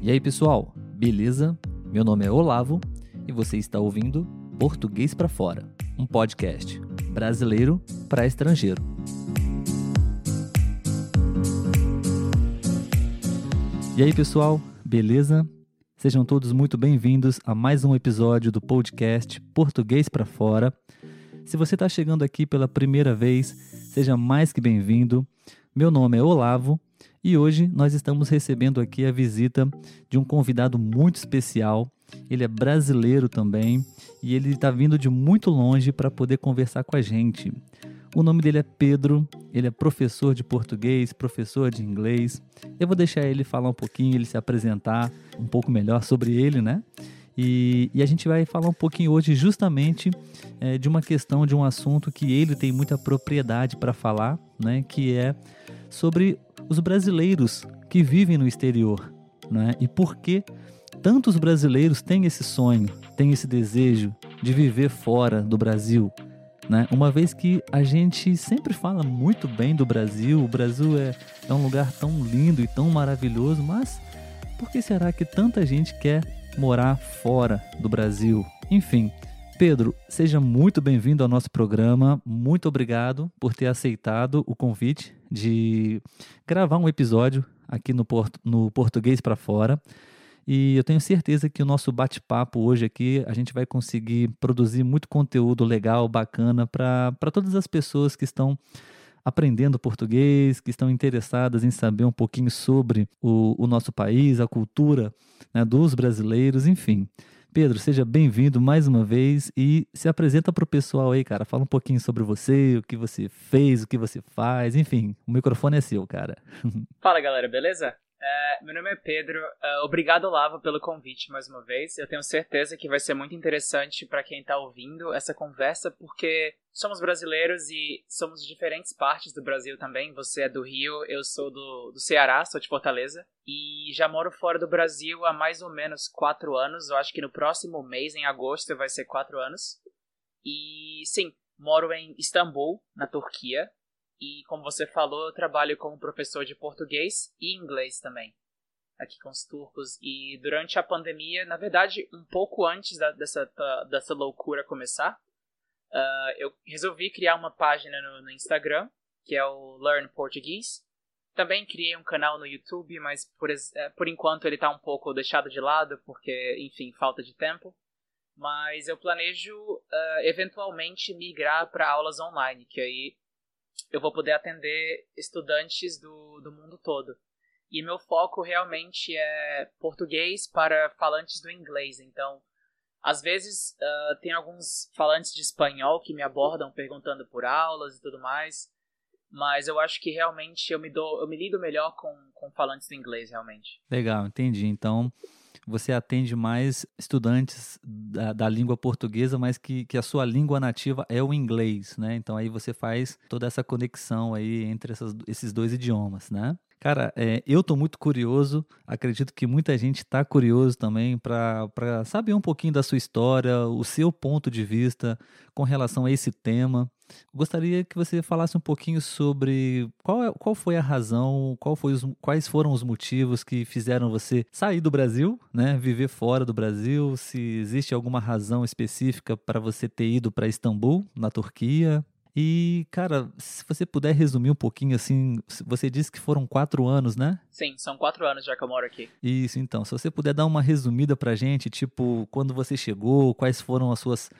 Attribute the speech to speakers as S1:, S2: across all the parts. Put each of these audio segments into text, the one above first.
S1: E aí, pessoal, beleza? Meu nome é Olavo e você está ouvindo Português para Fora, um podcast brasileiro para estrangeiro. E aí, pessoal, beleza? Sejam todos muito bem-vindos a mais um episódio do podcast Português para Fora. Se você está chegando aqui pela primeira vez, seja mais que bem-vindo. Meu nome é Olavo e hoje nós estamos recebendo aqui a visita de um convidado muito especial. Ele é brasileiro também e ele está vindo de muito longe para poder conversar com a gente. O nome dele é Pedro, ele é professor de português, professor de inglês. Eu vou deixar ele falar um pouquinho, ele se apresentar um pouco melhor sobre ele, né? E, e, a gente vai falar um pouquinho hoje justamente é, de uma questão, de um assunto que ele tem muita propriedade para falar, né? Que é sobre os brasileiros que vivem no exterior, né? E por que tantos brasileiros têm esse sonho, têm esse desejo de viver fora do Brasil, né? Uma vez que a gente sempre fala muito bem do Brasil, o Brasil é, é um lugar tão lindo e tão maravilhoso, mas por que será que tanta gente quer morar fora do Brasil? Enfim, Pedro, seja muito bem-vindo ao nosso programa. Muito obrigado por ter aceitado o convite de gravar um episódio aqui no, no Português para Fora. E eu tenho certeza que o nosso bate-papo hoje aqui, a gente vai conseguir produzir muito conteúdo legal, bacana, para todas as pessoas que estão aprendendo português, que estão interessadas em saber um pouquinho sobre o, o nosso país, a cultura né, dos brasileiros, enfim. Pedro, seja bem-vindo mais uma vez e se apresenta para o pessoal aí, cara. Fala um pouquinho sobre você, o que você fez, o que você faz, enfim, o microfone é seu, cara.
S2: Fala, galera, beleza? É, meu nome é Pedro. Uh, obrigado, Lava, pelo convite mais uma vez. Eu tenho certeza que vai ser muito interessante para quem está ouvindo essa conversa, porque somos brasileiros e somos de diferentes partes do Brasil também. Você é do Rio, eu sou do, do Ceará, sou de Fortaleza. E já moro fora do Brasil há mais ou menos quatro anos. Eu acho que no próximo mês, em agosto, vai ser quatro anos. E sim, moro em Istambul, na Turquia. E como você falou, eu trabalho como professor de português e inglês também, aqui com os turcos. E durante a pandemia, na verdade, um pouco antes da, dessa, dessa loucura começar, uh, eu resolvi criar uma página no, no, Instagram, que é o Learn Português. Também criei um canal no YouTube, mas por, eh, por enquanto ele está um pouco deixado de lado, porque, enfim, falta de tempo. Mas eu planejo uh, eventualmente migrar para aulas online, que aí eu vou poder atender estudantes do, do mundo todo. E meu foco realmente é português para falantes do inglês. Então, às vezes uh, tem alguns falantes de espanhol que me abordam perguntando por aulas e tudo mais. Mas eu acho que realmente eu me, dou, eu me lido melhor com, com falantes do inglês, realmente.
S1: Legal, entendi. Então, você atende mais estudantes da, da, língua portuguesa, mas que, que a sua língua nativa é o inglês, né? Então aí você faz toda essa conexão aí entre essas, esses dois idiomas, né? Cara, é, eu estou muito curioso, acredito que muita gente está curioso também para saber um pouquinho da sua história, o seu ponto de vista com relação a esse tema. Gostaria que você falasse um pouquinho sobre qual, é, qual foi a razão, qual foi os, quais foram os motivos que fizeram você sair do Brasil, né, viver fora do Brasil, se existe alguma razão específica para você ter ido para Istambul, na Turquia. E, cara, se você puder resumir um pouquinho, assim, você disse que foram quatro anos, né?
S2: Sim, são quatro anos já que eu moro aqui.
S1: Isso, então. Se você puder dar uma resumida pra gente, tipo, quando você chegou, quais foram as suas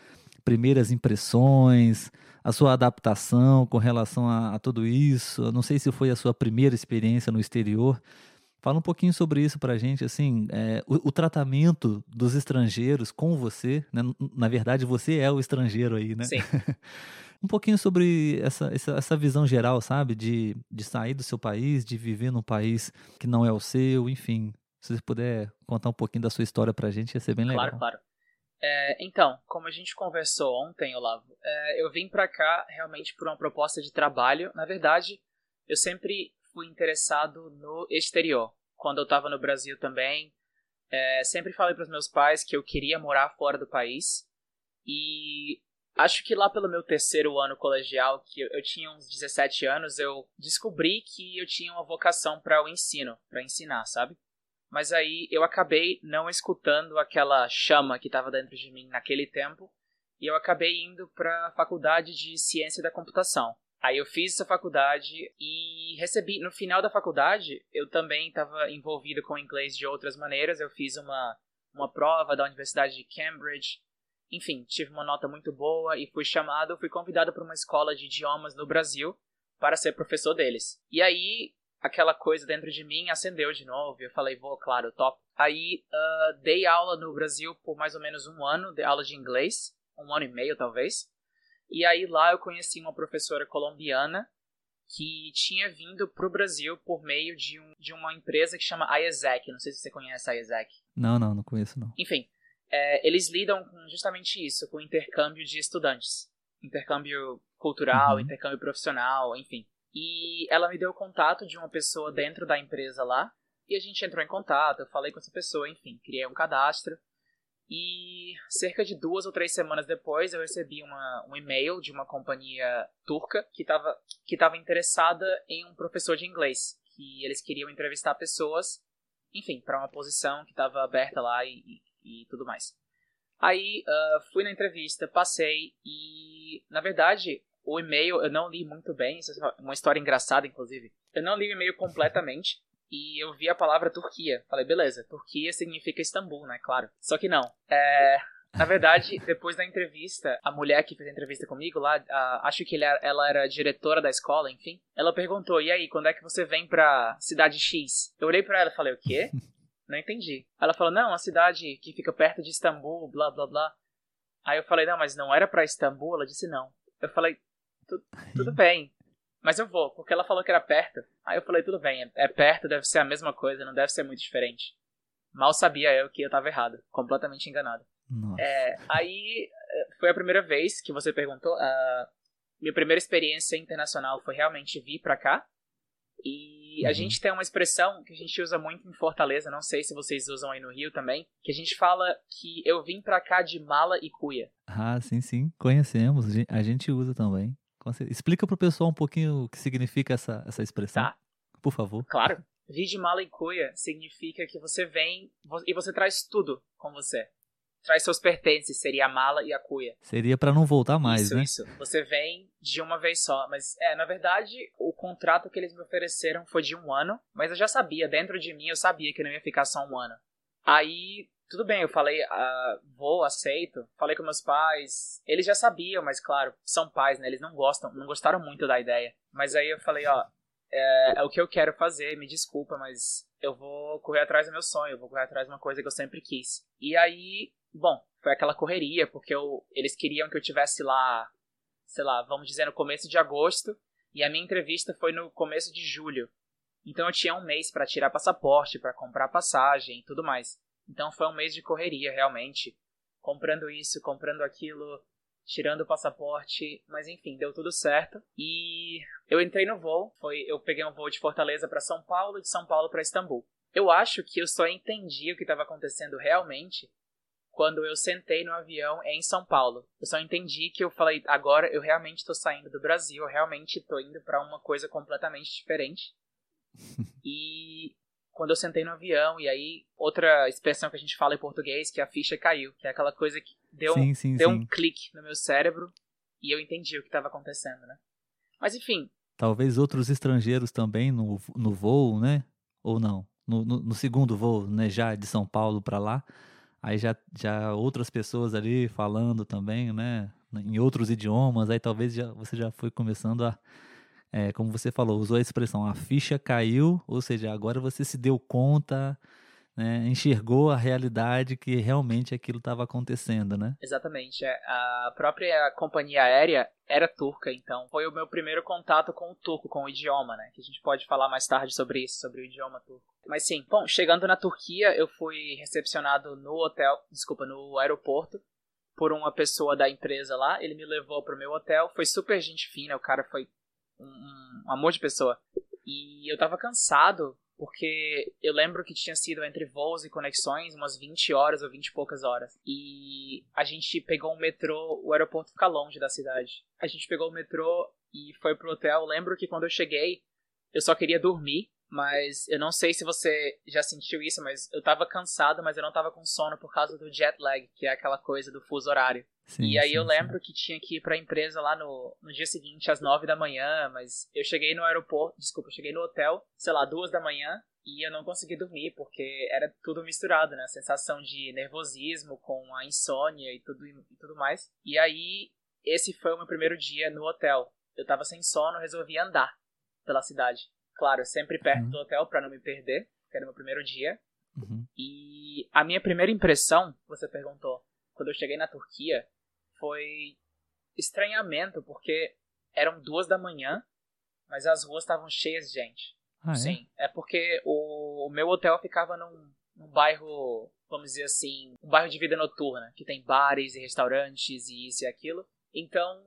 S1: primeiras impressões, a sua adaptação com relação a, a tudo isso. Eu não sei se foi a sua primeira experiência no exterior. Fala um pouquinho sobre isso pra gente, assim, é, o, o, tratamento dos estrangeiros com você, né? Na verdade, você é o estrangeiro aí, né?
S2: Sim.
S1: um pouquinho sobre essa, essa, essa, visão geral, sabe? De, de sair do seu país, de viver num país que não é o seu, enfim. Se você puder contar um pouquinho da sua história pra gente, ia ser bem legal.
S2: Claro, claro. É, então, como a gente conversou ontem, Olavo, é, eu vim para cá realmente por uma proposta de trabalho. Na verdade, eu sempre fui interessado no exterior. Quando eu estava no Brasil também, é, sempre falei para os meus pais que eu queria morar fora do país. E acho que lá pelo meu terceiro ano colegial, que eu, tinha uns 17 anos, eu descobri que eu tinha uma vocação para o ensino, para ensinar, sabe? Mas aí eu acabei não escutando aquela chama que estava dentro de mim naquele tempo e eu acabei indo para a faculdade de ciência da computação. Aí eu fiz essa faculdade e recebi no final da faculdade eu também estava envolvido com inglês de outras maneiras. Eu fiz uma uma prova da Universidade de Cambridge. Enfim, tive uma nota muito boa e fui chamado, fui convidado para uma escola de idiomas no Brasil para ser professor deles. E aí aquela coisa dentro de mim acendeu de novo. Eu falei, vou, claro, top. Aí uh, dei aula no Brasil por mais ou menos um ano, dei aula de inglês, um ano e meio talvez. E aí lá eu conheci uma professora colombiana que tinha vindo para o Brasil por meio de, um, de uma empresa que chama IESEC. Não sei se você conhece a IESEC.
S1: Não, não, não conheço não.
S2: Enfim, é, eles lidam com justamente isso, com intercâmbio de estudantes. Intercâmbio cultural, uhum. intercâmbio profissional, enfim. E ela me deu o contato de uma pessoa dentro da empresa lá. E a gente entrou em contato, eu falei com essa pessoa, enfim, criei um cadastro. E cerca de duas ou três semanas depois eu recebi uma, um e-mail de uma companhia turca que estava que tava interessada em um professor de inglês. Que eles queriam entrevistar pessoas, enfim, para uma posição que estava aberta lá e, e, tudo mais. Aí uh, fui na entrevista, passei e, na verdade, o e-mail eu não li muito bem, isso é uma história engraçada, inclusive. Eu não li o e-mail completamente e eu vi a palavra Turquia. Falei, beleza, Turquia significa Istambul, né? Claro. Só que não. É. Na verdade, depois da entrevista, a mulher que fez a entrevista comigo lá, a, acho que era, ela era diretora da escola, enfim, ela perguntou: e aí, quando é que você vem pra cidade X? Eu olhei pra ela e falei: o quê? Não entendi. Ela falou: não, uma cidade que fica perto de Istambul, blá blá blá. Aí eu falei: não, mas não era pra Istambul? Ela disse: não. Eu falei: tudo bem. Mas eu vou, porque ela falou que era perto. Aí eu falei, tudo bem, é, é perto, deve ser a mesma coisa, não deve ser muito diferente. Mal sabia eu que eu tava errado, completamente enganado. É, aí eh, foi a primeira vez que você perguntou. Uh, minha primeira experiência internacional foi realmente vir pra cá. E uhum. a gente tem uma expressão que a gente usa muito em Fortaleza, não sei se vocês usam aí no Rio também, que a gente fala que eu vim pra cá de mala e cuia.
S1: Ah, sim, sim, conhecemos, a gente usa também. Explica pro pessoal um pouquinho o que significa essa, essa expressão, tá. por favor.
S2: Claro. Vir de mala e cuia significa que você vem e você traz tudo com você. Traz seus pertences, seria a mala e a cuia.
S1: Seria para não voltar mais,
S2: isso,
S1: né?
S2: Isso. Você vem de uma vez só. Mas, é, na verdade, o contrato que eles me ofereceram foi de um ano. Mas eu já sabia, dentro de mim, eu sabia que não ia ficar só um ano. Aí, tudo bem, eu falei, ah, vou, aceito. Falei com meus pais. Eles já sabiam, mas claro, são pais, né? Eles não gostam, não gostaram muito da ideia. Mas aí eu falei, ó, é, é o que eu quero fazer, me desculpa, mas eu vou correr atrás do meu sonho, eu vou correr atrás de uma coisa que eu sempre quis. E aí, bom, foi aquela correria, porque eu, eles queriam que eu tivesse lá, sei lá, vamos dizer, no começo de agosto, e a minha entrevista foi no começo de julho. Então eu tinha um mês para tirar passaporte, para comprar passagem e tudo mais. Então foi um mês de correria, realmente. Comprando isso, comprando aquilo, tirando o passaporte, mas enfim, deu tudo certo. E eu entrei no voo, foi, eu peguei um voo de Fortaleza para São Paulo e de São Paulo para Istambul. Eu acho que eu só entendi o que estava acontecendo realmente quando eu sentei no avião em São Paulo. Eu só entendi que eu falei, agora eu realmente estou saindo do Brasil, eu realmente estou indo para uma coisa completamente diferente. e quando eu sentei no avião, e aí outra expressão que a gente fala em português, que a ficha caiu, que é aquela coisa que deu, sim, sim, deu sim. um clique no meu cérebro e eu entendi o que estava acontecendo, né? Mas enfim.
S1: Talvez outros estrangeiros também no, no voo, né? Ou não? No, no, no segundo voo, né? Já de São Paulo para lá. Aí já, já outras pessoas ali falando também, né? Em outros idiomas. Aí talvez já, você já foi começando a é, como você falou, usou a expressão a ficha caiu, ou seja, agora você se deu conta, né, enxergou a realidade que realmente aquilo estava acontecendo, né?
S2: Exatamente. É, a própria companhia aérea era turca, então foi o meu primeiro contato com o turco, com o idioma, né? Que a gente pode falar mais tarde sobre isso, sobre o idioma turco. Mas sim, bom, chegando na Turquia, eu fui recepcionado no hotel, desculpa, no aeroporto, por uma pessoa da empresa lá. Ele me levou pro meu hotel, foi super gente fina, o cara foi um, um amor de pessoa. E eu tava cansado, porque eu lembro que tinha sido entre voos e conexões umas 20 horas ou 20 e poucas horas. E a gente pegou um metrô, o aeroporto fica longe da cidade. A gente pegou o metrô e foi pro hotel. Eu lembro que quando eu cheguei, eu só queria dormir. Mas eu não sei se você já sentiu isso, mas eu tava cansado, mas eu não tava com sono por causa do jet lag, que é aquela coisa do fuso horário. Sim, e aí sim, eu lembro sim. que tinha que ir pra empresa lá no, no dia seguinte, às nove da manhã, mas eu cheguei no aeroporto, desculpa, eu cheguei no hotel, sei lá, duas da manhã, e eu não consegui dormir, porque era tudo misturado, né? A sensação de nervosismo com a insônia e tudo, e tudo mais. E aí, esse foi o meu primeiro dia no hotel. Eu tava sem sono, resolvi andar pela cidade. Claro, sempre perto uhum. do hotel para não me perder, que era meu primeiro dia. Uhum. E a minha primeira impressão, você perguntou, quando eu cheguei na Turquia, foi estranhamento, porque eram duas da manhã, mas as ruas estavam cheias de gente. Ah, é? Sim, é? é porque o, o, meu hotel ficava num, num bairro, vamos dizer assim, um bairro de vida noturna, que tem bares e restaurantes e isso e aquilo. Então,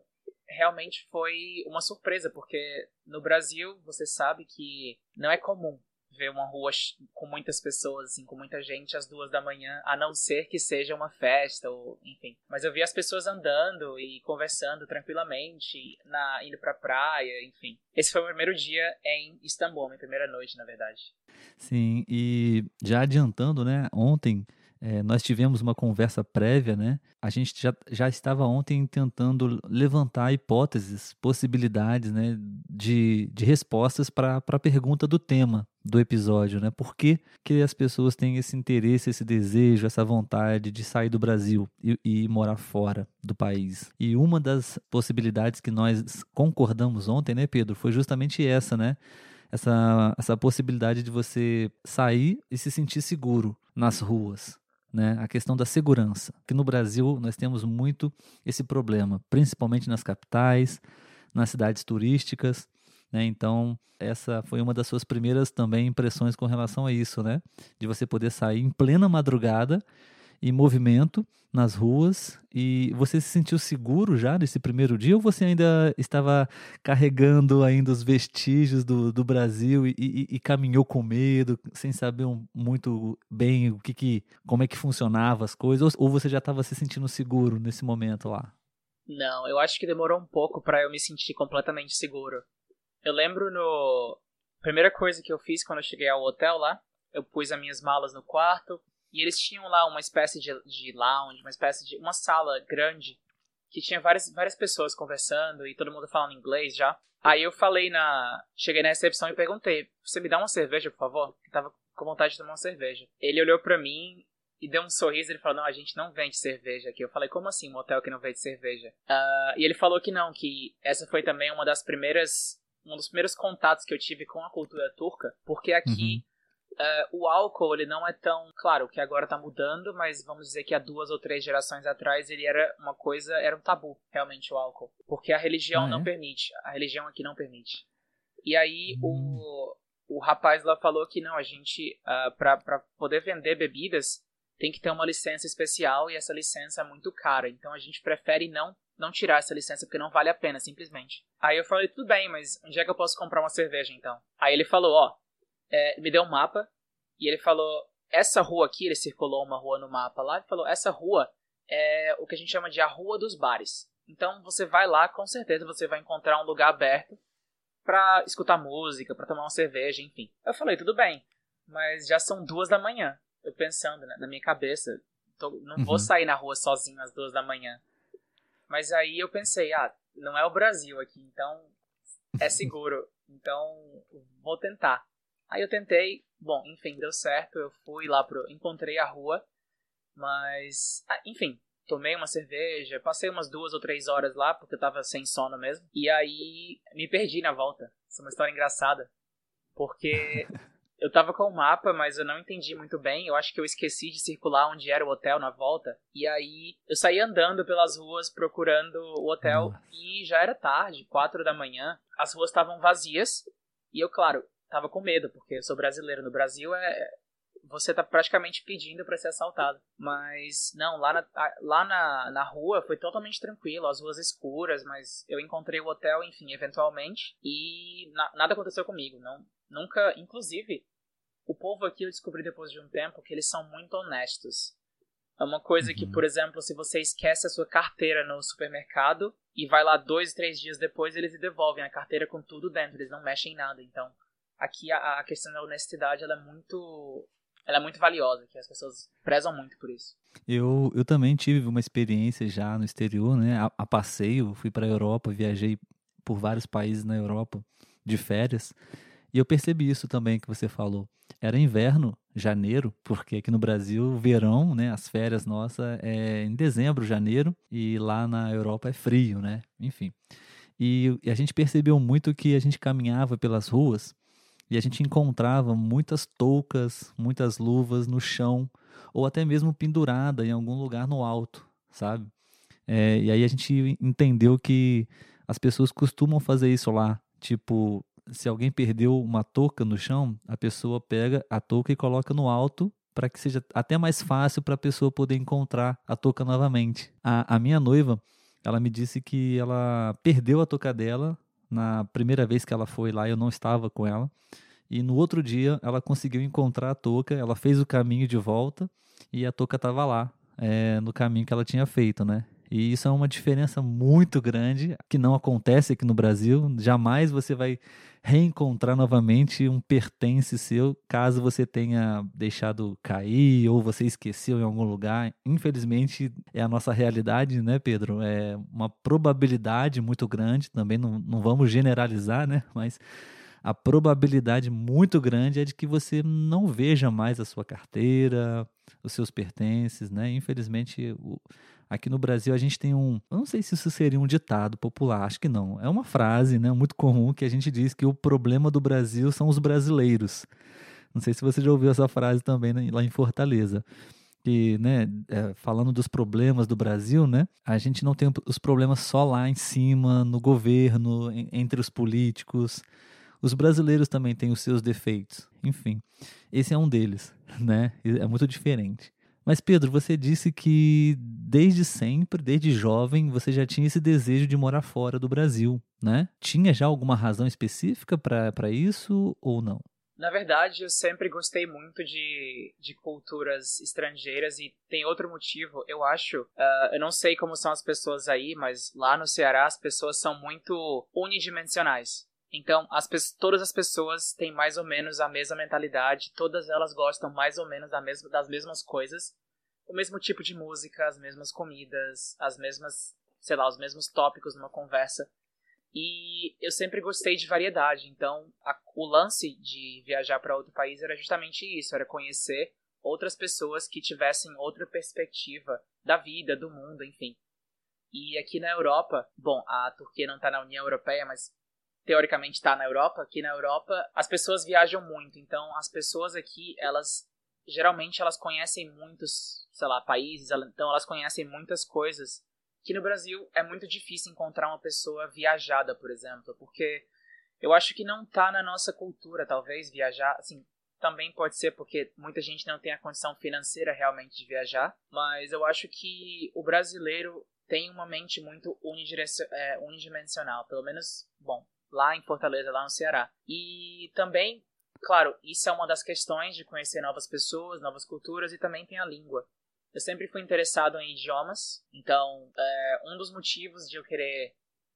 S2: realmente foi uma surpresa, porque no Brasil você sabe que não é comum ver uma rua com muitas pessoas, assim, com muita gente às duas da manhã, a não ser que seja uma festa, ou enfim. Mas eu vi as pessoas andando e conversando tranquilamente, na, indo pra praia, enfim. Esse foi o primeiro dia em Istambul, minha primeira noite, na verdade.
S1: Sim, e já adiantando, né, ontem é, nós tivemos uma conversa prévia, né? A gente já, já estava ontem tentando levantar hipóteses, possibilidades, né, de, de respostas para a pergunta do tema do episódio, né? Por que, que as pessoas têm esse interesse, esse desejo, essa vontade de sair do Brasil e, e morar fora do país? E uma das possibilidades que nós concordamos ontem, né, Pedro, foi justamente essa, né? Essa, essa possibilidade de você sair e se sentir seguro nas ruas, né, a questão da segurança. Que no Brasil nós temos muito esse problema, principalmente nas capitais, nas cidades turísticas. Né, então, essa foi uma das suas primeiras também impressões com relação a isso, né? De você poder sair em plena madrugada em movimento nas ruas e você se sentiu seguro já nesse primeiro dia ou você ainda estava carregando ainda os vestígios do, do Brasil e, e, e caminhou com medo, sem saber um, muito bem o que, que como é que funcionava as coisas ou, ou você já estava se sentindo seguro nesse momento lá?
S2: Não, eu acho que demorou um pouco para eu me sentir completamente seguro. Eu lembro no primeira coisa que eu fiz quando eu cheguei ao hotel lá, eu pus as minhas malas no quarto, e eles tinham lá uma espécie de, de lounge, uma espécie de. uma sala grande que tinha várias, várias pessoas conversando e todo mundo falando inglês já. Aí eu falei na. Cheguei na recepção e perguntei: Você me dá uma cerveja, por favor? Eu tava com vontade de tomar uma cerveja. Ele olhou pra mim e deu um sorriso. Ele falou: Não, a gente não vende cerveja aqui. Eu falei: Como assim, um hotel que não vende cerveja? Uh, e ele falou que não, que essa foi também uma das primeiras. Um dos primeiros contatos que eu tive com a cultura turca, porque aqui uhum Uh, o álcool, ele não é tão. Claro que agora tá mudando, mas vamos dizer que há duas ou três gerações atrás ele era uma coisa. Era um tabu, realmente, o álcool. Porque a religião ah, é? não permite. A religião aqui não permite. E aí hum. o, o rapaz lá falou que não, a gente. Uh, pra, pra poder vender bebidas, tem que ter uma licença especial e essa licença é muito cara. Então a gente prefere não não tirar essa licença porque não vale a pena, simplesmente. Aí eu falei, tudo bem, mas onde é que eu posso comprar uma cerveja então? Aí ele falou, ó, é, me deu um mapa e ele falou: essa rua aqui, ele circulou uma rua no mapa lá e falou: essa rua é o que a gente chama de a Rua dos Bares. Então você vai lá, com certeza você vai encontrar um lugar aberto pra escutar música, pra tomar uma cerveja, enfim. Eu falei: tudo bem, mas já são duas da manhã. Eu pensando né, na minha cabeça, tô, não uhum. vou sair na rua sozinho às duas da manhã. Mas aí eu pensei: ah, não é o Brasil aqui, então é seguro. Então vou tentar. Aí eu tentei, bom, enfim, deu certo, eu fui lá pro. encontrei a rua, mas. Ah, enfim, tomei uma cerveja, passei umas duas ou três horas lá, porque eu tava sem sono mesmo. E aí me perdi na volta. Isso é uma história engraçada. Porque eu tava com o mapa, mas eu não entendi muito bem. Eu acho que eu esqueci de circular onde era o hotel na volta. E aí eu saí andando pelas ruas procurando o hotel. E já era tarde, quatro da manhã. As ruas estavam vazias. E eu, claro, tava com medo, porque eu sou brasileiro. No Brasil é. Você tá praticamente pedindo para ser assaltado. Mas, não, lá, na, lá na, na rua foi totalmente tranquilo, as ruas escuras, mas eu encontrei o hotel, enfim, eventualmente, e na, nada aconteceu comigo. não Nunca, inclusive, o povo aqui eu descobri depois de um tempo que eles são muito honestos. É uma coisa uhum. que, por exemplo, se você esquece a sua carteira no supermercado e vai lá dois, três dias depois, eles devolvem a carteira com tudo dentro, eles não mexem em nada. Então, aqui a, a questão da honestidade ela é muito ela é muito valiosa, que as pessoas prezam muito por isso.
S1: Eu, eu também tive uma experiência já no exterior, né? A, a passeio, fui para a Europa, viajei por vários países na Europa de férias. E eu percebi isso também que você falou. Era inverno, janeiro, porque aqui no Brasil, verão, né, as férias nossas é em dezembro, janeiro, e lá na Europa é frio, né? Enfim. E, e a gente percebeu muito que a gente caminhava pelas ruas e a gente encontrava muitas toucas, muitas luvas no chão, ou até mesmo pendurada em algum lugar no alto, sabe? É, e aí a gente entendeu que as pessoas costumam fazer isso lá. Tipo, se alguém perdeu uma touca no chão, a pessoa pega a touca e coloca no alto para que seja até mais fácil para a pessoa poder encontrar a touca novamente. A, a minha noiva, ela me disse que ela perdeu a touca dela na primeira vez que ela foi lá, eu não estava com ela. E no outro dia ela conseguiu encontrar a touca, ela fez o caminho de volta e a touca estava lá, é, no caminho que ela tinha feito, né? E isso é uma diferença muito grande que não acontece aqui no Brasil. Jamais você vai reencontrar novamente um pertence seu caso você tenha deixado cair ou você esqueceu em algum lugar. Infelizmente é a nossa realidade, né, Pedro? É uma probabilidade muito grande, também não, não vamos generalizar, né? Mas a probabilidade muito grande é de que você não veja mais a sua carteira, os seus pertences, né? Infelizmente, aqui no Brasil a gente tem um, eu não sei se isso seria um ditado popular, acho que não. É uma frase, né, muito comum que a gente diz que o problema do Brasil são os brasileiros. Não sei se você já ouviu essa frase também né, lá em Fortaleza que, né, é, falando dos problemas do Brasil, né, a gente não tem os problemas só lá em cima, no governo, entre os políticos. Os brasileiros também têm os seus defeitos. Enfim, esse é um deles, né? É muito diferente. Mas Pedro, você disse que desde sempre, desde jovem, você já tinha esse desejo de morar fora do Brasil, né? Tinha já alguma razão específica para isso ou não?
S2: Na verdade, eu sempre gostei muito de, de culturas estrangeiras e tem outro motivo. Eu acho, uh, eu não sei como são as pessoas aí, mas lá no Ceará as pessoas são muito unidimensionais. Então, as, todas as pessoas têm mais ou menos a mesma mentalidade, todas elas gostam mais ou menos da das mesmas coisas, o mesmo tipo de música, as mesmas comidas, as mesmas, sei lá, os mesmos tópicos numa conversa. E eu sempre gostei de variedade, então a, o lance de viajar para outro país era justamente isso, era conhecer outras pessoas que tivessem outra perspectiva da vida, do mundo, enfim. E aqui na Europa, bom, a Turquia não está na União Europeia, mas teoricamente está na Europa, aqui na Europa as pessoas viajam muito, então as pessoas aqui, elas geralmente elas conhecem muitos, sei lá, países, então elas conhecem muitas coisas que no Brasil é muito difícil encontrar uma pessoa viajada, por exemplo, porque eu acho que não tá na nossa cultura, talvez, viajar, assim, também pode ser porque muita gente não tem a condição financeira realmente de viajar, mas eu acho que o brasileiro tem uma mente muito é, unidimensional, pelo menos, bom, lá em Fortaleza, lá no Ceará. E também, claro, isso é uma das questões de conhecer novas pessoas, novas culturas e também tem a língua. Eu sempre fui interessado em idiomas, então é, um dos motivos de eu querer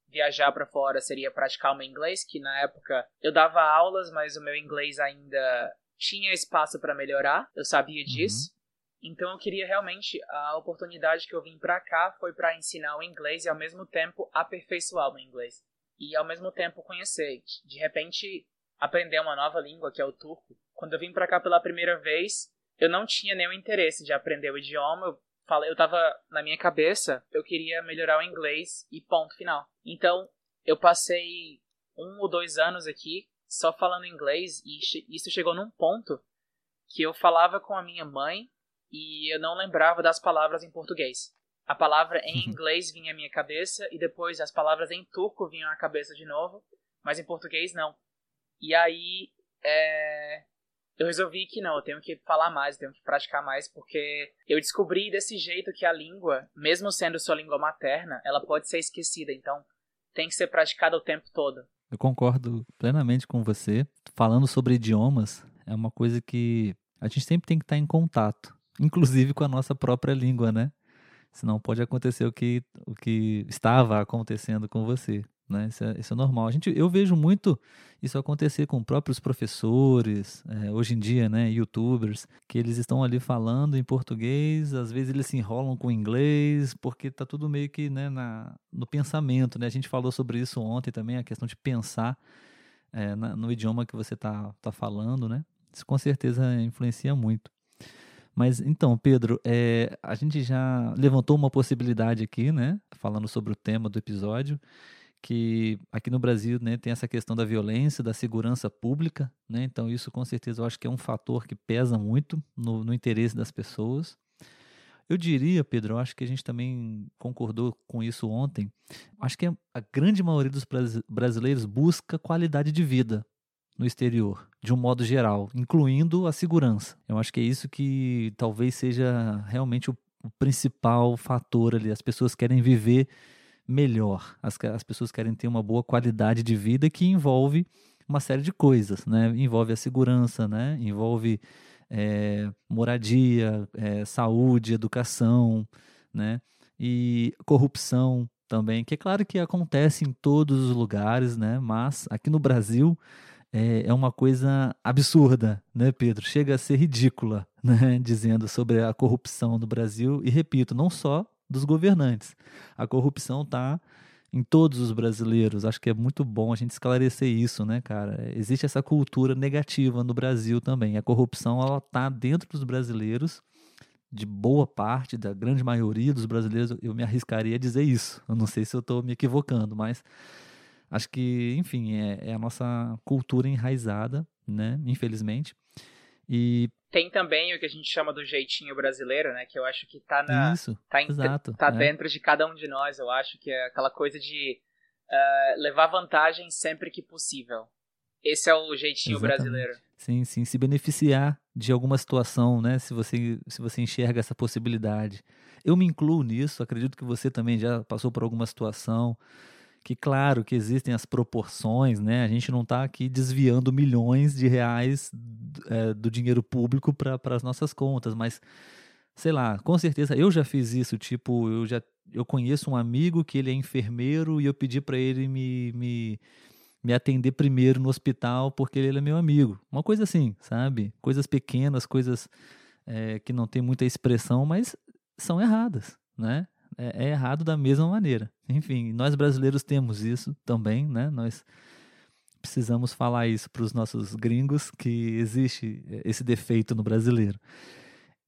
S2: viajar para fora seria praticar o meu inglês, que na época eu dava aulas, mas o meu inglês ainda tinha espaço para melhorar, eu sabia uhum. disso. Uhum. Então eu queria realmente a oportunidade que eu vim para cá foi para ensinar o inglês e ao mesmo tempo aperfeiçoar o meu inglês e ao mesmo tempo conhecer. De repente, aprender uma nova língua, que é o turco. Quando eu vim para cá pela primeira vez, eu não tinha nenhum interesse de aprender o idioma. Eu falei, eu tava na minha cabeça, eu queria melhorar o inglês e ponto final. Então, eu passei um ou dois anos aqui só falando inglês e isso chegou num ponto que eu falava com a minha mãe e eu não lembrava das palavras em português. A palavra em uhum. inglês vinha à minha cabeça e depois as palavras em turco vinham à cabeça de novo, mas em português não. E aí é... eu resolvi que não, eu tenho que falar mais, eu tenho que praticar mais, porque eu descobri desse jeito que a língua, mesmo sendo sua língua materna, ela pode ser esquecida, então tem que ser praticada o tempo todo.
S1: Eu concordo plenamente com você. Falando sobre idiomas, é uma coisa que a gente sempre tem que estar em contato, inclusive com a nossa própria língua, né? Senão pode acontecer o que, o que estava acontecendo com você. Né? Isso, é, isso é normal. A gente, eu vejo muito isso acontecer com próprios professores, é, hoje em dia, né, youtubers, que eles estão ali falando em português, às vezes eles se enrolam com inglês, porque tá tudo meio que né, na, no pensamento. Né? A gente falou sobre isso ontem também, a questão de pensar é, na, no idioma que você está tá falando, né? Isso com certeza influencia muito. Mas então, Pedro, é, a gente já levantou uma possibilidade aqui, né? Falando sobre o tema do episódio, que aqui no Brasil né, tem essa questão da violência, da segurança pública, né? Então, isso com certeza eu acho que é um fator que pesa muito no, no interesse das pessoas. Eu diria, Pedro, eu acho que a gente também concordou com isso ontem. Acho que a grande maioria dos brasileiros busca qualidade de vida no exterior, de um modo geral, incluindo a segurança. Eu acho que é isso que talvez seja realmente o, o principal fator ali. As pessoas querem viver melhor, as, as pessoas querem ter uma boa qualidade de vida que envolve uma série de coisas, né? Envolve a segurança, né? Envolve é, moradia, é, saúde, educação, né? E corrupção também, que é claro que acontece em todos os lugares, né? Mas aqui no Brasil é, é uma coisa absurda, né, Pedro? Chega a ser ridícula, né? Dizendo sobre a corrupção no Brasil. E repito, não só dos governantes. A corrupção está em todos os brasileiros. Acho que é muito bom a gente esclarecer isso, né, cara? Existe essa cultura negativa no Brasil também. A corrupção ela tá dentro dos brasileiros, de boa parte, da grande maioria dos brasileiros. Eu me arriscaria a dizer isso. Eu não sei se eu estou me equivocando, mas Acho que, enfim, é, é a nossa cultura enraizada, né? Infelizmente. E
S2: tem também o que a gente chama do jeitinho brasileiro, né? Que eu acho que tá na.
S1: Isso,
S2: tá, em,
S1: exato,
S2: tá
S1: é.
S2: dentro de cada um de nós, eu acho que é aquela coisa de uh, levar vantagem sempre que possível. Esse é o jeitinho
S1: Exatamente.
S2: brasileiro.
S1: Sim, sim, se beneficiar de alguma situação, né? Se você, se você enxerga essa possibilidade. Eu me incluo nisso, acredito que você também já passou por alguma situação que claro que existem as proporções, né? A gente não está aqui desviando milhões de reais é, do dinheiro público para as nossas contas, mas sei lá, com certeza eu já fiz isso, tipo, eu já eu conheço um amigo que ele é enfermeiro e eu pedi para ele me, me, me atender primeiro no hospital porque ele é meu amigo. Uma coisa assim, sabe? Coisas pequenas, coisas é, que não tem muita expressão, mas são erradas, né? É, é errado da mesma maneira. Enfim, nós brasileiros temos isso também, né? Nós precisamos falar isso para os nossos gringos que existe esse defeito no brasileiro.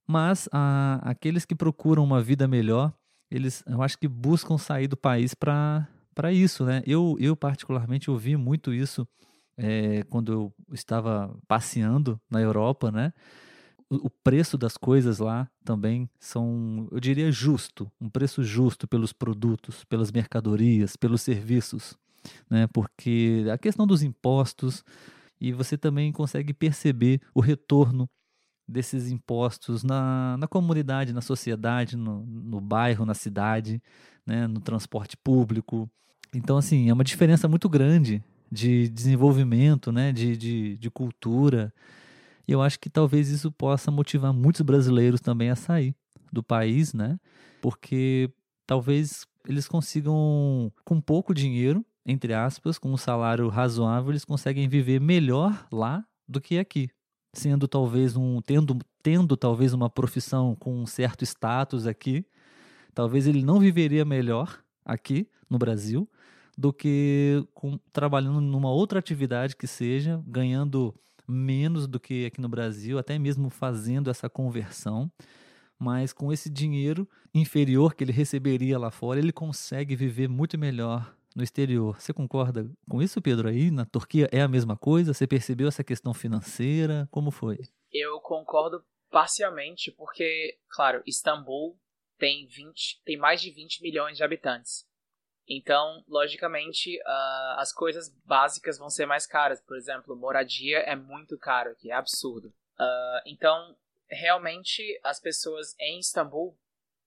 S1: Mas a, aqueles que procuram uma vida melhor, eles, eu acho que buscam sair do país para para isso, né? Eu, eu particularmente ouvi muito isso é, quando eu estava passeando na Europa, né? O preço das coisas lá também são, eu diria, justo, um preço justo pelos produtos, pelas mercadorias, pelos serviços, né? Porque a questão dos impostos e você também consegue perceber o retorno desses impostos na, na comunidade, na sociedade, no, no bairro, na cidade, né? no transporte público. Então, assim, é uma diferença muito grande de desenvolvimento, né? de, de, de cultura, e eu acho que talvez isso possa motivar muitos brasileiros também a sair do país, né? Porque talvez eles consigam, com pouco dinheiro, entre aspas, com um salário razoável, eles conseguem viver melhor lá do que aqui. Sendo talvez um. tendo, tendo talvez uma profissão com um certo status aqui, talvez ele não viveria melhor aqui no Brasil do que com, trabalhando numa outra atividade que seja, ganhando menos do que aqui no Brasil, até mesmo fazendo essa conversão. Mas com esse dinheiro inferior que ele receberia lá fora, ele consegue viver muito melhor no exterior. Você concorda com isso, Pedro? Aí na Turquia é a mesma coisa? Você percebeu essa questão financeira? Como foi?
S2: Eu concordo parcialmente, porque, claro, Istambul tem 20, tem mais de 20 milhões de habitantes. Então, logicamente, uh, as coisas básicas vão ser mais caras. Por exemplo, moradia é muito caro aqui, é absurdo. Uh, então, realmente, as pessoas em Istambul,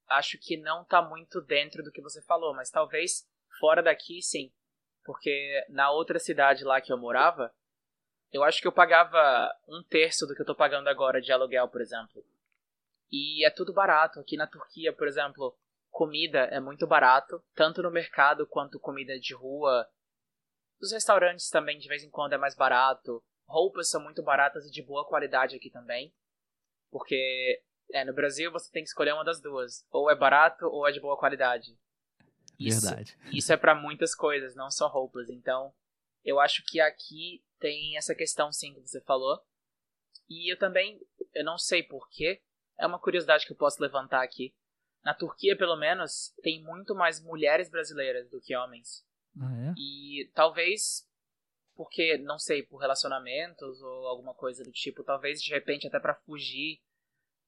S2: acho que não tá muito dentro do que você falou, mas talvez fora daqui, sim. Porque na outra cidade lá que eu morava, eu acho que eu pagava um terço do que eu tô pagando agora de aluguel, por exemplo. E é tudo barato. Aqui na Turquia, por exemplo, comida é muito barato, tanto no mercado quanto comida de rua, Os restaurantes também, de vez em quando, é mais barato. Roupas são muito baratas e de boa qualidade aqui também. Porque é, no Brasil você tem que escolher uma das duas. Ou é barato ou é de boa qualidade.
S1: Isso, Verdade.
S2: Isso é para muitas coisas, não só roupas. Então, eu acho que aqui tem essa questão sim que você falou. E eu também, eu não sei porquê, é uma curiosidade que eu posso levantar aqui. Na Turquia, pelo menos, tem muito mais mulheres brasileiras do que homens.
S1: Ah, é?
S2: E talvez porque, não sei, por relacionamentos ou alguma coisa do tipo, talvez de repente até para fugir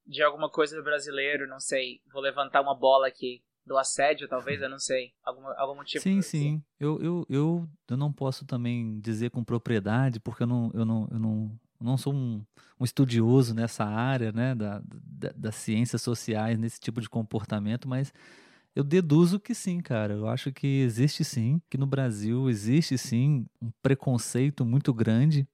S2: de alguma coisa do brasileiro, não sei, vou levantar uma bola aqui do assédio, talvez, eu não sei, algum, algum motivo.
S1: Sim, sim, eu, eu, eu, eu não posso também dizer com propriedade, porque eu não, eu não, eu não, não sou um, um, estudioso nessa área, né, da, da, das ciências sociais, nesse tipo de comportamento, mas eu deduzo que sim, cara. Eu acho que existe sim, que no Brasil existe sim um preconceito muito grande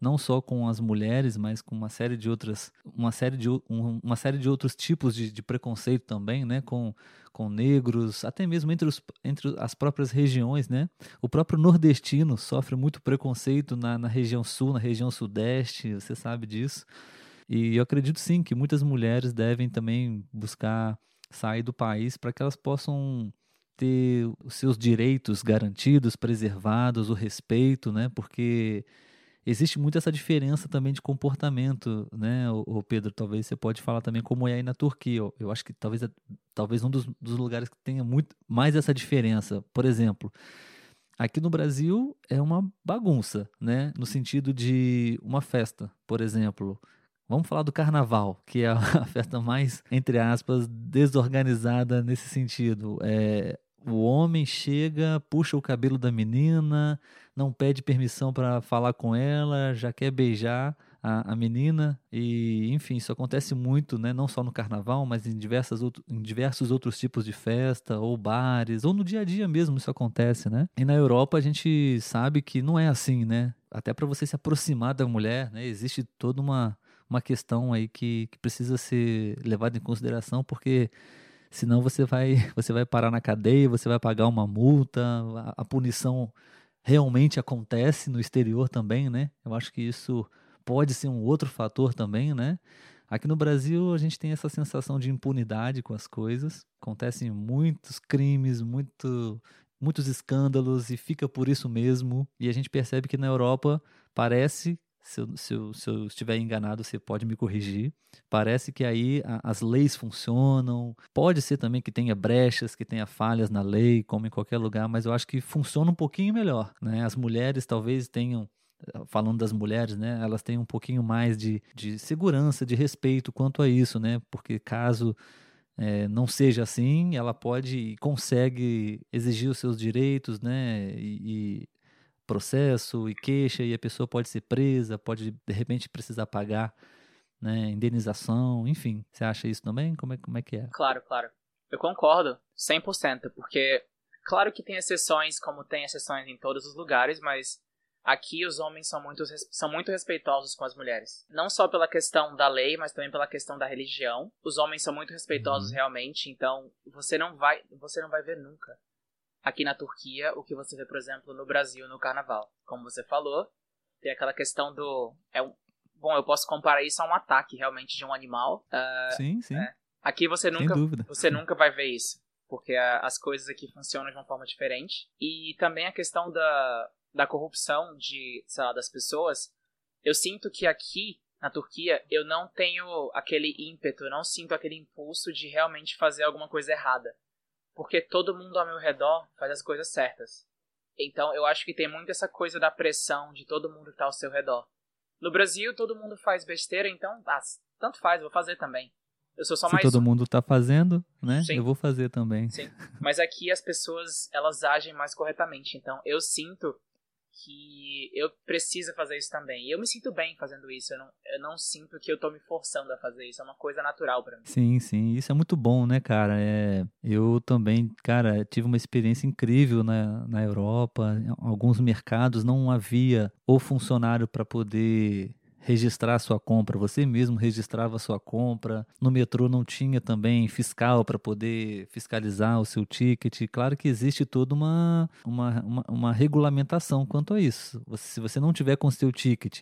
S1: não só com as mulheres, mas com uma série de outras, uma série de, um, uma série de outros tipos de, de, preconceito também, né? Com, com negros, até mesmo entre, os, entre as próprias regiões, né? O próprio nordestino sofre muito preconceito na, na região sul, na região sudeste, você sabe disso. E eu acredito sim que muitas mulheres devem também buscar sair do país para que elas possam ter os seus direitos garantidos, preservados, o respeito, né? Porque existe muito essa diferença também de comportamento, né, o, Pedro? Talvez você pode falar também como é aí na Turquia. Eu acho que talvez, talvez um dos, dos lugares que tenha muito mais essa diferença. Por exemplo, aqui no Brasil é uma bagunça, né? No sentido de uma festa, por exemplo. Vamos falar do carnaval, que é a festa mais, entre aspas, desorganizada nesse sentido. É, o homem chega, puxa o cabelo da menina, não pede permissão para falar com ela, já quer beijar a, a, menina e enfim isso acontece muito né não só no carnaval mas em diversas em diversos outros tipos de festa ou bares ou no dia a dia mesmo isso acontece né? E na Europa a gente sabe que não é assim né? Até para você se aproximar da mulher né existe toda uma uma questão aí que, que precisa ser levada em consideração porque senão você vai você vai parar na cadeia, você vai pagar uma multa, a, a punição realmente acontece no exterior também, né? Eu acho que isso pode ser um outro fator também, né? Aqui no Brasil a gente tem essa sensação de impunidade com as coisas, acontecem muitos crimes, muito, muitos escândalos e fica por isso mesmo. E a gente percebe que na Europa parece se eu, se, eu, se eu, estiver enganado, você pode me corrigir. Parece que aí a, as leis funcionam. Pode ser também que tenha brechas, que tenha falhas na lei, como em qualquer lugar, mas eu acho que funciona um pouquinho melhor. Né? As mulheres talvez tenham falando das mulheres, né, elas têm um pouquinho mais de, de segurança, de respeito quanto a isso, né, porque caso é, não seja assim, ela pode e consegue exigir os seus direitos, né, e, processo e queixa e a pessoa pode ser presa, pode de repente precisar pagar né, indenização, enfim. Você acha isso também? Como é, como é que é?
S2: Claro, claro. Eu concordo, 100%, porque claro que tem exceções, como tem exceções em todos os lugares, mas aqui os homens são muito, são muito respeitosos com as mulheres. Não só pela questão da lei, mas também pela questão da religião. Os homens são muito respeitosos uhum. realmente, então você não vai, você não vai ver nunca aqui na Turquia o que você vê, por exemplo, no Brasil no carnaval. Como você falou, tem aquela questão do. É um, bom, eu posso comparar isso a um ataque realmente de um animal.
S1: Uh, sim, sim. É.
S2: Aqui você nunca, você nunca vai ver isso. Porque a, as coisas aqui funcionam de uma forma diferente. E também a questão da, da corrupção de, sei lá, das pessoas. Eu sinto que aqui, na Turquia, eu não tenho aquele ímpeto, eu não sinto aquele impulso de realmente fazer alguma coisa errada porque todo mundo ao meu redor faz as coisas certas. Então eu acho que tem muito essa coisa da pressão de todo mundo que está ao seu redor. No Brasil, todo mundo faz besteira, então ah, tanto faz, vou fazer também. Eu sou só
S1: Se
S2: mais.
S1: todo mundo está fazendo, né? Sim. Eu vou fazer também.
S2: Sim. Mas aqui as pessoas elas agem mais corretamente. Então eu sinto que eu preciso fazer isso também. E eu me sinto bem fazendo isso. Eu não, eu não sinto que eu tô me forçando a fazer isso. É uma coisa natural para mim.
S1: Sim, sim. Isso é muito bom, né, cara? É, eu também, cara, tive uma experiência incrível na, na Europa. Em alguns mercados não havia o funcionário para poder registrar sua compra, você mesmo registrava sua compra. No metrô não tinha também fiscal para poder fiscalizar o seu ticket. Claro que existe toda uma, uma, uma, uma regulamentação quanto a isso. Você, se você não tiver com seu ticket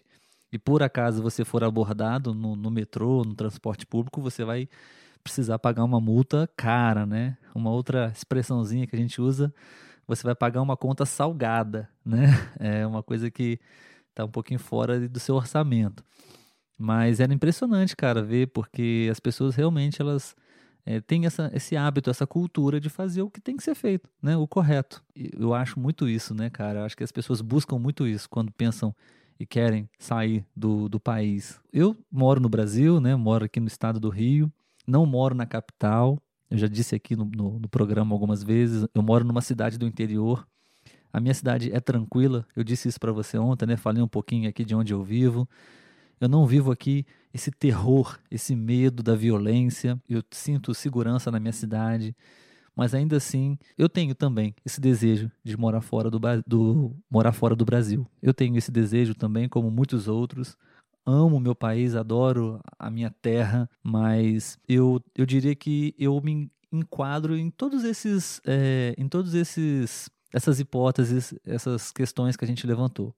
S1: e por acaso você for abordado no, no metrô, no transporte público, você vai precisar pagar uma multa cara, né? Uma outra expressãozinha que a gente usa, você vai pagar uma conta salgada, né? É uma coisa que está um pouquinho fora do seu orçamento. Mas era impressionante, cara, ver, porque as pessoas realmente elas é, têm essa, esse hábito, essa cultura de fazer o que tem que ser feito, né? O correto. Eu acho muito isso, né, cara? Eu acho que as pessoas buscam muito isso quando pensam e querem sair do, do país. Eu moro no Brasil, né? Moro aqui no estado do Rio, não moro na capital. Eu já disse aqui no, no, no programa algumas vezes. Eu moro numa cidade do interior a minha cidade é tranquila. Eu disse isso para você ontem, né? Falei um pouquinho aqui de onde eu vivo. Eu não vivo aqui esse terror, esse medo da violência. Eu sinto segurança na minha cidade. Mas ainda assim, eu tenho também esse desejo de morar fora do, do, morar fora do Brasil. Eu tenho esse desejo também, como muitos outros. Amo meu país, adoro a minha terra, mas eu, eu diria que eu me enquadro em todos esses, é, em todos esses essas hipóteses, essas questões que a gente levantou.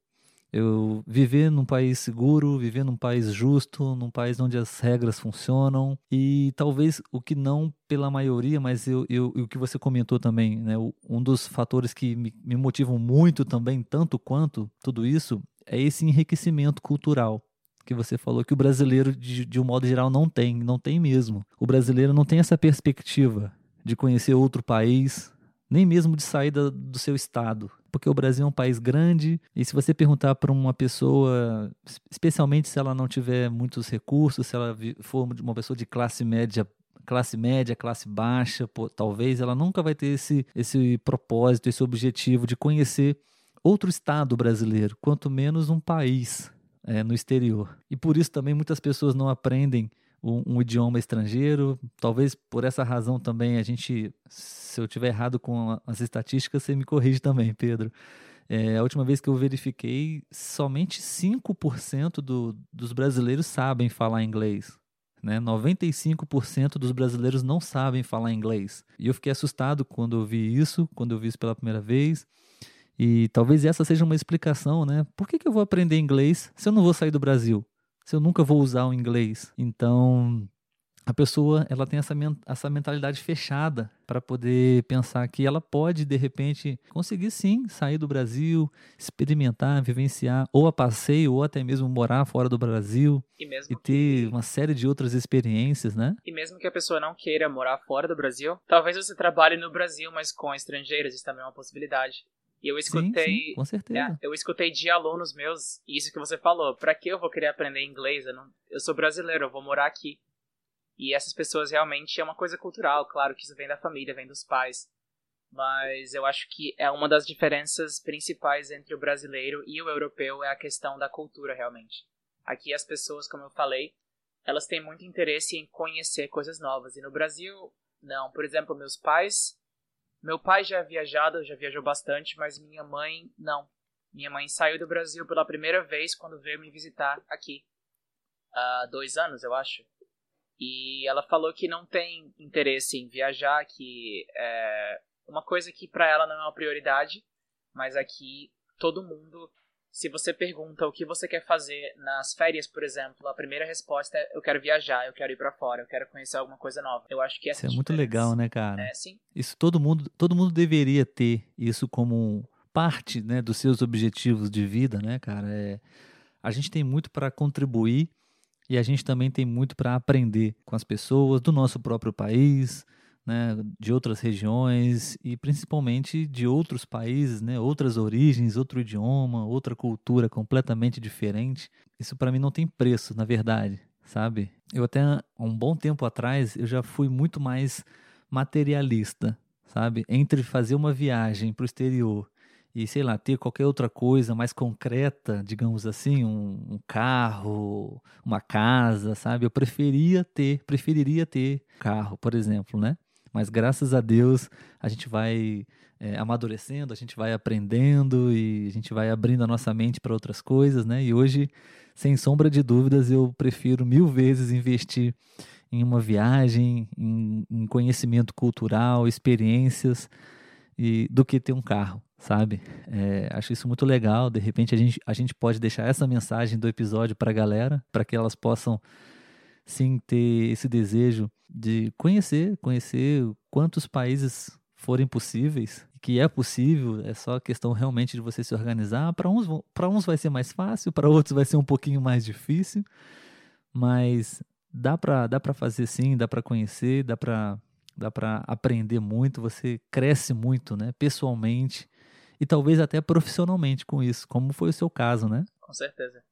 S1: Eu viver num país seguro, viver num país justo, num país onde as regras funcionam e talvez o que não pela maioria, mas eu, eu, o que você comentou também, né, um dos fatores que me, me motivam muito também, tanto quanto tudo isso, é esse enriquecimento cultural que você falou que o brasileiro, de, de um modo geral, não tem, não tem mesmo. O brasileiro não tem essa perspectiva de conhecer outro país, nem mesmo de saída do seu estado. Porque o Brasil é um país grande e se você perguntar para uma pessoa, especialmente se ela não tiver muitos recursos, se ela for uma pessoa de classe média classe média, classe baixa, pô, talvez ela nunca vai ter esse, esse propósito, esse objetivo de conhecer outro estado brasileiro, quanto menos um país é, no exterior. E por isso também muitas pessoas não aprendem um, um, idioma estrangeiro. Talvez por essa razão também a gente, se eu tiver errado com as estatísticas, você me corrige também, Pedro. É, a última vez que eu verifiquei, somente 5% do, dos brasileiros sabem falar inglês. Né? 95% dos brasileiros não sabem falar inglês. E eu fiquei assustado quando eu vi isso, quando eu vi isso pela primeira vez. E talvez essa seja uma explicação, né? Por que, que eu vou aprender inglês se eu não vou sair do Brasil? Se eu nunca vou usar o inglês? Então, a pessoa ela tem essa, essa mentalidade fechada para poder pensar que ela pode, de repente, conseguir sim sair do Brasil, experimentar, vivenciar, ou a passeio, ou até mesmo morar fora do Brasil
S2: e,
S1: e ter que... uma série de outras experiências, né?
S2: E mesmo que a pessoa não queira morar fora do Brasil, talvez você trabalhe no Brasil, mas com estrangeiros, isso também é uma possibilidade. E eu escutei.
S1: Sim, sim, com certeza. É,
S2: eu escutei de alunos meus isso que você falou. Pra que eu vou querer aprender inglês? Eu, não, eu sou brasileiro, eu vou morar aqui. E essas pessoas realmente é uma coisa cultural, claro que isso vem da família, vem dos pais. Mas eu acho que é uma das diferenças principais entre o brasileiro e o europeu é a questão da cultura, realmente. Aqui as pessoas, como eu falei, elas têm muito interesse em conhecer coisas novas. E no Brasil, não. Por exemplo, meus pais meu pai já é viajado, já viajou bastante, mas minha mãe não. Minha mãe saiu do Brasil pela primeira vez quando veio me visitar aqui. Há dois anos, eu acho. E ela falou que não tem interesse em viajar, que é uma coisa que para ela não é uma prioridade, mas aqui todo mundo se você pergunta o que você quer fazer nas férias, por exemplo, a primeira resposta é eu quero viajar, eu quero ir para fora, eu quero conhecer alguma coisa nova. Eu acho que essa
S1: Isso é muito legal, né, cara?
S2: É, sim.
S1: Isso todo mundo, todo mundo deveria ter isso como parte, né, dos seus objetivos de vida, né, cara? É, a gente tem muito para contribuir e a gente também tem muito para aprender com as pessoas do nosso próprio país, né, de outras regiões e principalmente de outros países, né, outras origens, outro idioma, outra cultura completamente diferente. Isso para mim não tem preço, na verdade, sabe? Eu até um bom tempo atrás eu já fui muito mais materialista, sabe? Entre fazer uma viagem para o exterior e sei lá ter qualquer outra coisa mais concreta, digamos assim, um, um, carro, uma casa, sabe? Eu preferia ter, preferiria ter carro, por exemplo, né? Mas graças a Deus a gente vai é, amadurecendo, a gente vai aprendendo e a gente vai abrindo a nossa mente para outras coisas, né? E hoje sem sombra de dúvidas, eu prefiro mil vezes investir em uma viagem, em, em conhecimento cultural, experiências, e, do que ter um carro, sabe? É, acho isso muito legal. De repente a gente, a gente pode deixar essa mensagem do episódio para a galera, para que elas possam sim ter esse desejo de conhecer, conhecer quantos países forem possíveis, que é possível, é só questão realmente de você se organizar. Para uns, para uns vai ser mais fácil, para outros vai ser um pouquinho mais difícil, mas dá para dá para fazer sim, dá para conhecer, dá para dá para aprender muito, você cresce muito, né, pessoalmente e talvez até profissionalmente com isso, como foi o seu caso, né?
S2: Com certeza.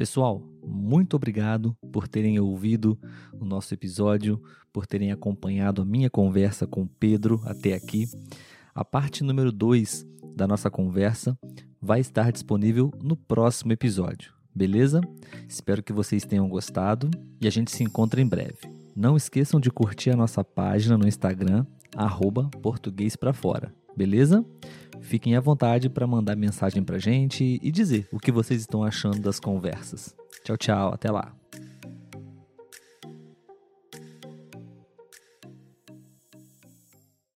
S1: Pessoal, muito obrigado por terem ouvido o nosso episódio, por terem acompanhado a minha conversa com Pedro até aqui. A parte número 2 da nossa conversa vai estar disponível no próximo episódio, beleza? Espero que vocês tenham gostado e a gente se encontra em breve. Não esqueçam de curtir a nossa página no Instagram, arroba beleza? Fiquem à vontade para mandar mensagem para gente e dizer o que vocês estão achando das conversas. Tchau, tchau, até lá.